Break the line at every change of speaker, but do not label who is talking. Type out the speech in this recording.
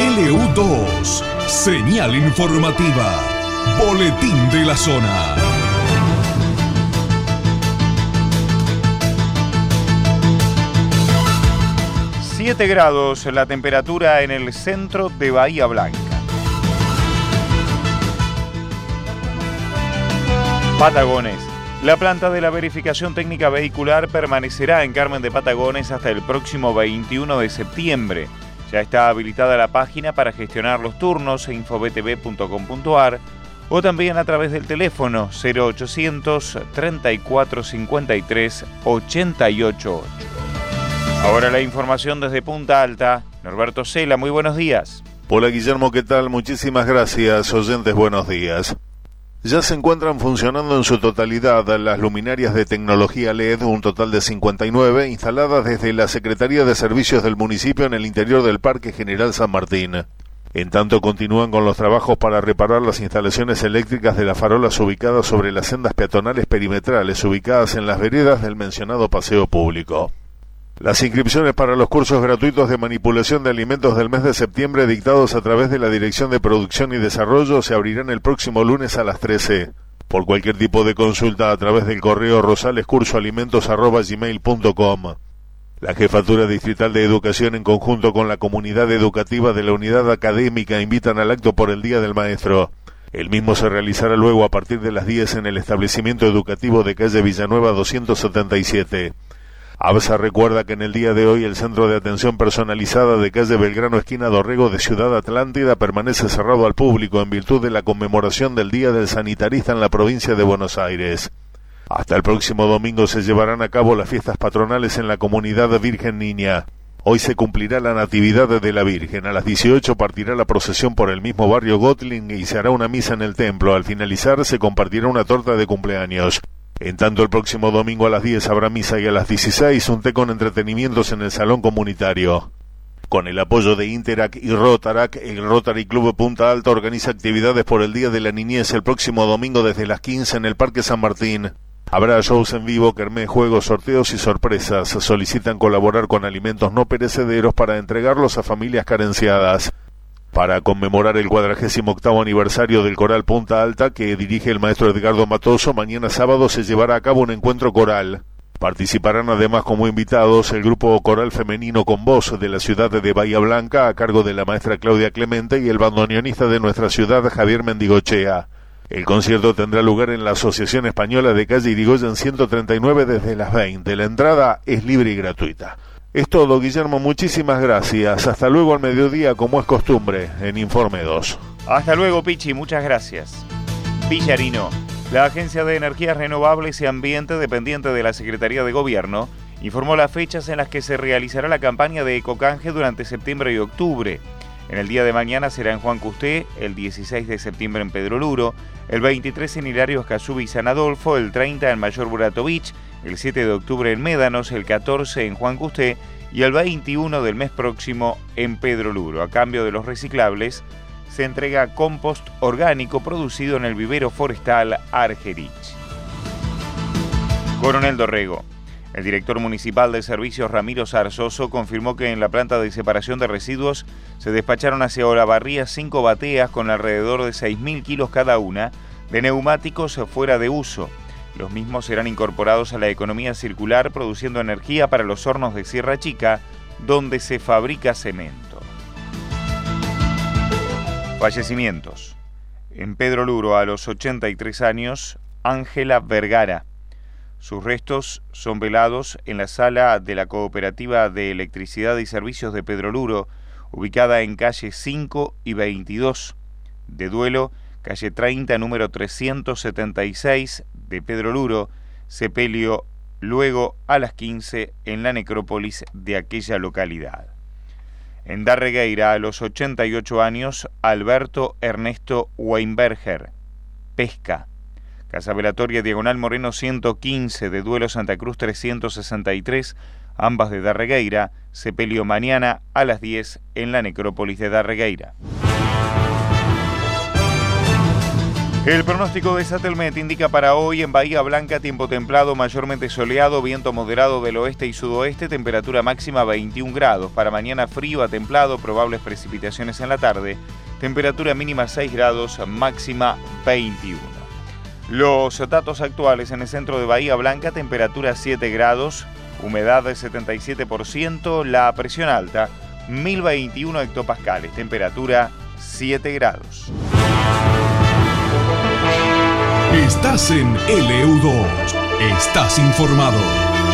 LU2, señal informativa, boletín de la zona.
Siete grados la temperatura en el centro de Bahía Blanca. Patagones. La planta de la verificación técnica vehicular permanecerá en Carmen de Patagones hasta el próximo 21 de septiembre. Ya está habilitada la página para gestionar los turnos en infobtv.com.ar o también a través del teléfono 0800 34 53 888. Ahora la información desde Punta Alta. Norberto Cela, muy buenos días.
Hola Guillermo, ¿qué tal? Muchísimas gracias. Oyentes, buenos días. Ya se encuentran funcionando en su totalidad las luminarias de tecnología LED, un total de 59, instaladas desde la Secretaría de Servicios del municipio en el interior del Parque General San Martín. En tanto continúan con los trabajos para reparar las instalaciones eléctricas de las farolas ubicadas sobre las sendas peatonales perimetrales ubicadas en las veredas del mencionado paseo público. Las inscripciones para los cursos gratuitos de manipulación de alimentos del mes de septiembre dictados a través de la Dirección de Producción y Desarrollo se abrirán el próximo lunes a las 13. Por cualquier tipo de consulta a través del correo rosalescursoalimentos.gmail.com. La Jefatura Distrital de Educación en conjunto con la comunidad educativa de la unidad académica invitan al acto por el Día del Maestro. El mismo se realizará luego a partir de las 10 en el establecimiento educativo de calle Villanueva 277. ABSA recuerda que en el día de hoy el Centro de Atención Personalizada de calle Belgrano esquina Dorrego de Ciudad Atlántida permanece cerrado al público en virtud de la conmemoración del Día del Sanitarista en la provincia de Buenos Aires. Hasta el próximo domingo se llevarán a cabo las fiestas patronales en la comunidad Virgen Niña. Hoy se cumplirá la Natividad de la Virgen. A las 18 partirá la procesión por el mismo barrio Gotling y se hará una misa en el templo. Al finalizar se compartirá una torta de cumpleaños. En tanto, el próximo domingo a las 10 habrá misa y a las 16 un té con entretenimientos en el salón comunitario. Con el apoyo de Interac y Rotarac, el Rotary Club Punta Alta organiza actividades por el Día de la Niñez el próximo domingo desde las 15 en el Parque San Martín. Habrá shows en vivo, kermés, juegos, sorteos y sorpresas. Solicitan colaborar con alimentos no perecederos para entregarlos a familias carenciadas para conmemorar el cuadragésimo octavo aniversario del Coral Punta Alta que dirige el maestro Edgardo Matoso, mañana sábado se llevará a cabo un encuentro coral. Participarán además como invitados el grupo coral femenino con voz de la ciudad de Bahía Blanca a cargo de la maestra Claudia Clemente y el bandoneonista de nuestra ciudad Javier Mendigochea. El concierto tendrá lugar en la Asociación Española de Calle Irigoyen 139 desde las 20. La entrada es libre y gratuita. Es todo, Guillermo. Muchísimas gracias. Hasta luego al mediodía, como es costumbre, en Informe 2.
Hasta luego, Pichi. Muchas gracias. Villarino, la Agencia de Energías Renovables y Ambiente, dependiente de la Secretaría de Gobierno, informó las fechas en las que se realizará la campaña de Ecocanje durante septiembre y octubre. En el día de mañana será en Juan Custé, el 16 de septiembre en Pedro Luro, el 23 en Hilario Escazú y San Adolfo, el 30 en Mayor Burato Beach, el 7 de octubre en Médanos, el 14 en Juan Custé y el 21 del mes próximo en Pedro Luro. A cambio de los reciclables, se entrega compost orgánico producido en el vivero forestal Argerich. Coronel Dorrego. El director municipal de servicios Ramiro Zarzoso confirmó que en la planta de separación de residuos se despacharon hacia Olavarría cinco bateas con alrededor de 6.000 kilos cada una de neumáticos fuera de uso. Los mismos serán incorporados a la economía circular produciendo energía para los hornos de Sierra Chica, donde se fabrica cemento. Fallecimientos. En Pedro Luro, a los 83 años, Ángela Vergara. Sus restos son velados en la sala de la Cooperativa de Electricidad y Servicios de Pedro Luro, ubicada en calle 5 y 22. De duelo, calle 30, número 376 de Pedro Luro, sepelio luego a las 15 en la necrópolis de aquella localidad. En Darregueira, a los 88 años, Alberto Ernesto Weinberger, pesca. Casa Velatoria Diagonal Moreno 115 de Duelo Santa Cruz 363, ambas de Darregueira, se peleó mañana a las 10 en la necrópolis de Darregueira. El pronóstico de Satelmet indica para hoy en Bahía Blanca tiempo templado, mayormente soleado, viento moderado del oeste y sudoeste, temperatura máxima 21 grados. Para mañana frío a templado, probables precipitaciones en la tarde, temperatura mínima 6 grados, máxima 21. Los datos actuales en el centro de Bahía Blanca, temperatura 7 grados, humedad de 77%, la presión alta 1021 hectopascales, temperatura 7 grados.
Estás en LU2. Estás informado.